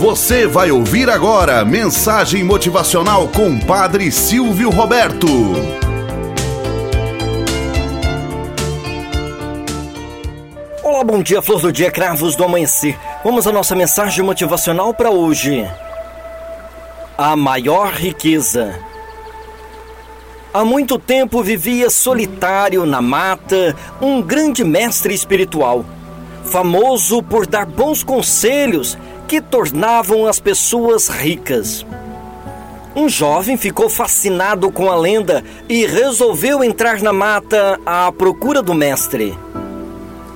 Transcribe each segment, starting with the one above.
Você vai ouvir agora mensagem motivacional com Padre Silvio Roberto. Olá, bom dia, flor do dia, cravos do amanhecer. Vamos à nossa mensagem motivacional para hoje. A maior riqueza. Há muito tempo vivia solitário na mata um grande mestre espiritual, famoso por dar bons conselhos que tornavam as pessoas ricas. Um jovem ficou fascinado com a lenda e resolveu entrar na mata à procura do mestre.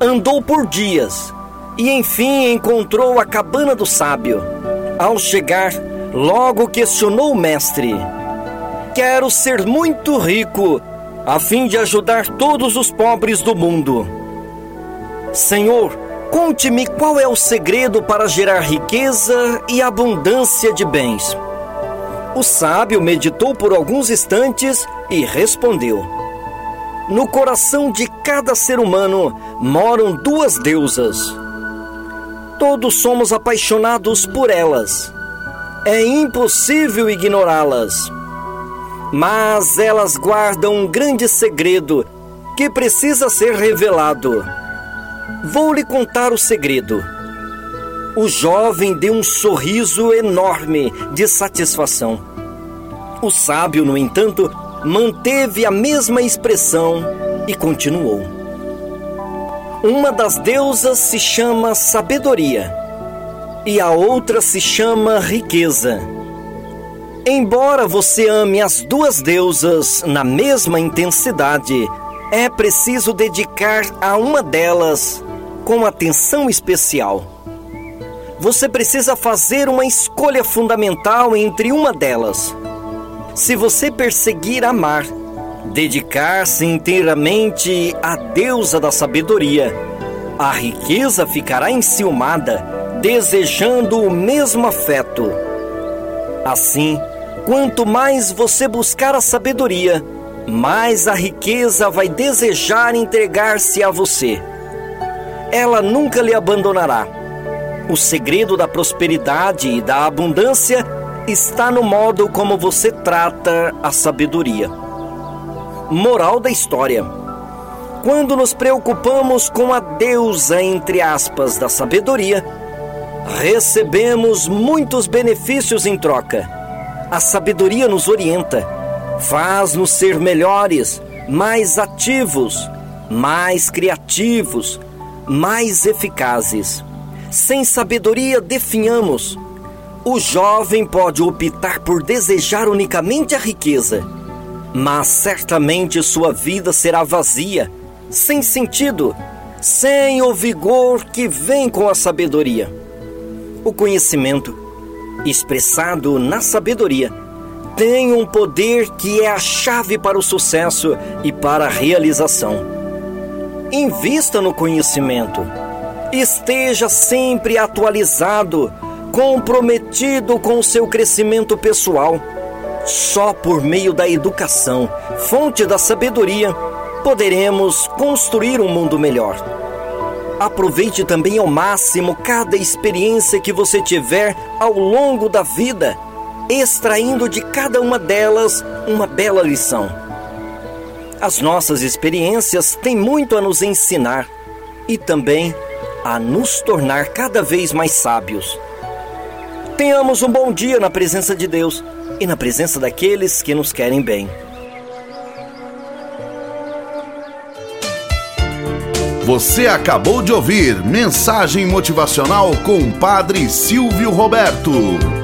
Andou por dias e enfim encontrou a cabana do sábio. Ao chegar, logo questionou o mestre: Quero ser muito rico, a fim de ajudar todos os pobres do mundo. Senhor, Conte-me qual é o segredo para gerar riqueza e abundância de bens. O sábio meditou por alguns instantes e respondeu: No coração de cada ser humano moram duas deusas. Todos somos apaixonados por elas. É impossível ignorá-las. Mas elas guardam um grande segredo que precisa ser revelado. Vou lhe contar o segredo. O jovem deu um sorriso enorme de satisfação. O sábio, no entanto, manteve a mesma expressão e continuou. Uma das deusas se chama sabedoria e a outra se chama riqueza. Embora você ame as duas deusas na mesma intensidade, é preciso dedicar a uma delas com atenção especial. Você precisa fazer uma escolha fundamental entre uma delas. Se você perseguir amar, dedicar-se inteiramente à deusa da sabedoria, a riqueza ficará enciumada, desejando o mesmo afeto. Assim, quanto mais você buscar a sabedoria, mais a riqueza vai desejar entregar-se a você ela nunca lhe abandonará. O segredo da prosperidade e da abundância está no modo como você trata a sabedoria. Moral da história: Quando nos preocupamos com a deusa, entre aspas, da sabedoria, recebemos muitos benefícios em troca. A sabedoria nos orienta, faz-nos ser melhores, mais ativos, mais criativos, mais eficazes. Sem sabedoria, definhamos. O jovem pode optar por desejar unicamente a riqueza, mas certamente sua vida será vazia, sem sentido, sem o vigor que vem com a sabedoria. O conhecimento, expressado na sabedoria, tem um poder que é a chave para o sucesso e para a realização. Invista no conhecimento. Esteja sempre atualizado, comprometido com o seu crescimento pessoal. Só por meio da educação, fonte da sabedoria, poderemos construir um mundo melhor. Aproveite também ao máximo cada experiência que você tiver ao longo da vida, extraindo de cada uma delas uma bela lição. As nossas experiências têm muito a nos ensinar e também a nos tornar cada vez mais sábios. Tenhamos um bom dia na presença de Deus e na presença daqueles que nos querem bem. Você acabou de ouvir Mensagem Motivacional com o Padre Silvio Roberto.